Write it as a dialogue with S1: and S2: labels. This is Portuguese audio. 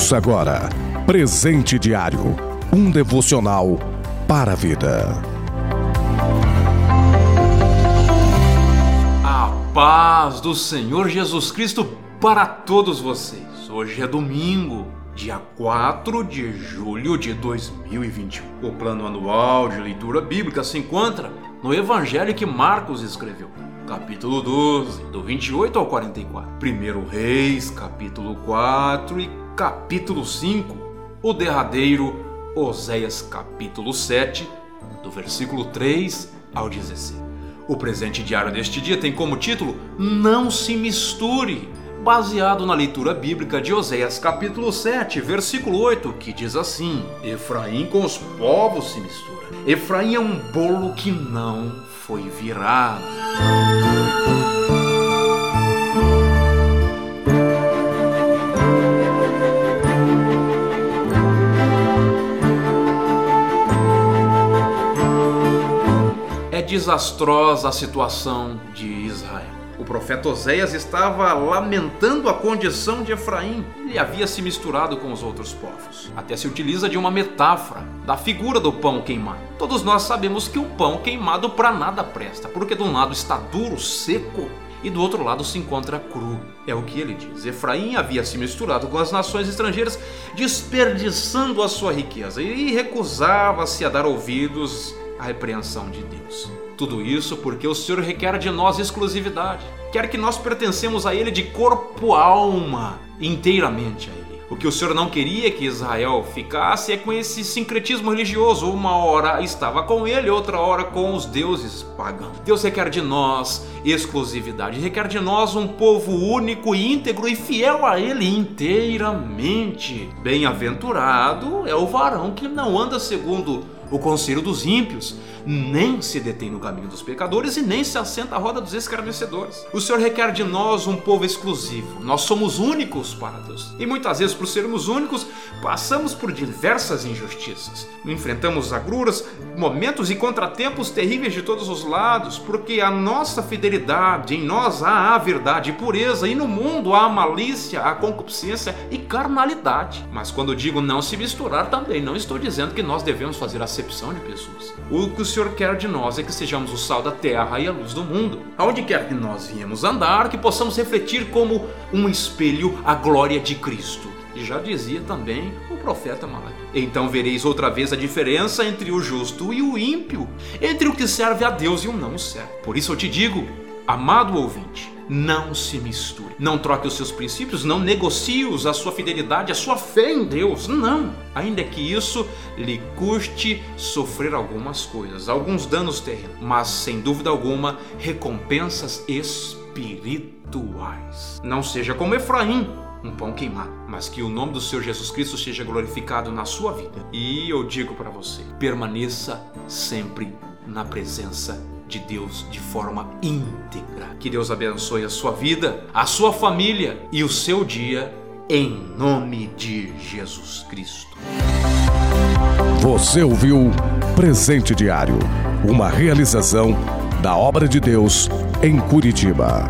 S1: Ouça agora Presente Diário um devocional para a vida.
S2: A paz do Senhor Jesus Cristo para todos vocês. Hoje é domingo, dia 4 de julho de 2021. O plano anual de leitura bíblica se encontra no Evangelho que Marcos escreveu capítulo 12, do 28 ao 44. Primeiro Reis, capítulo 4 e capítulo 5. O derradeiro, Oséias, capítulo 7, do versículo 3 ao 16. O presente diário deste dia tem como título Não se misture, baseado na leitura bíblica de Oséias capítulo 7, versículo 8, que diz assim: Efraim com os povos se mistura. Efraim é um bolo que não foi virado. É desastrosa a situação de Israel. O profeta Oséias estava lamentando a condição de Efraim. Ele havia se misturado com os outros povos. Até se utiliza de uma metáfora da figura do pão queimado. Todos nós sabemos que o pão queimado para nada presta, porque de um lado está duro, seco, e do outro lado se encontra cru. É o que ele diz. Efraim havia se misturado com as nações estrangeiras, desperdiçando a sua riqueza e recusava-se a dar ouvidos à repreensão de Deus. Tudo isso porque o Senhor requer de nós exclusividade. Quer que nós pertencemos a Ele de corpo, alma, inteiramente a Ele. O que o Senhor não queria que Israel ficasse é com esse sincretismo religioso. Uma hora estava com ele, outra hora com os deuses pagãos. Deus requer de nós exclusividade, requer de nós um povo único, íntegro e fiel a Ele inteiramente. Bem-aventurado é o varão que não anda segundo o conselho dos ímpios, nem se detém no caminho dos pecadores e nem se assenta à roda dos escarnecedores. O Senhor requer de nós um povo exclusivo. Nós somos únicos para Deus. E muitas vezes, por sermos únicos, passamos por diversas injustiças. Enfrentamos agruras, momentos e contratempos terríveis de todos os lados, porque a nossa fidelidade, em nós há a verdade e pureza, e no mundo há a malícia, a concupiscência e carnalidade. Mas quando digo não se misturar, também não estou dizendo que nós devemos fazer a de pessoas. O que o Senhor quer de nós é que sejamos o sal da terra e a luz do mundo. Aonde quer que nós viemos andar, que possamos refletir como um espelho a glória de Cristo. E já dizia também o profeta Malaquias. Então vereis outra vez a diferença entre o justo e o ímpio, entre o que serve a Deus e o não serve. Por isso eu te digo, amado ouvinte, não se misture. Não troque os seus princípios, não negocie-os, a sua fidelidade, a sua fé em Deus. Não. Ainda que isso lhe custe sofrer algumas coisas, alguns danos terrenos, mas sem dúvida alguma, recompensas espirituais. Não seja como Efraim, um pão queimado, mas que o nome do Senhor Jesus Cristo seja glorificado na sua vida. E eu digo para você, permaneça sempre na presença de Deus de forma íntegra. Que Deus abençoe a sua vida, a sua família e o seu dia, em nome de Jesus Cristo.
S1: Você ouviu Presente Diário, uma realização da obra de Deus em Curitiba.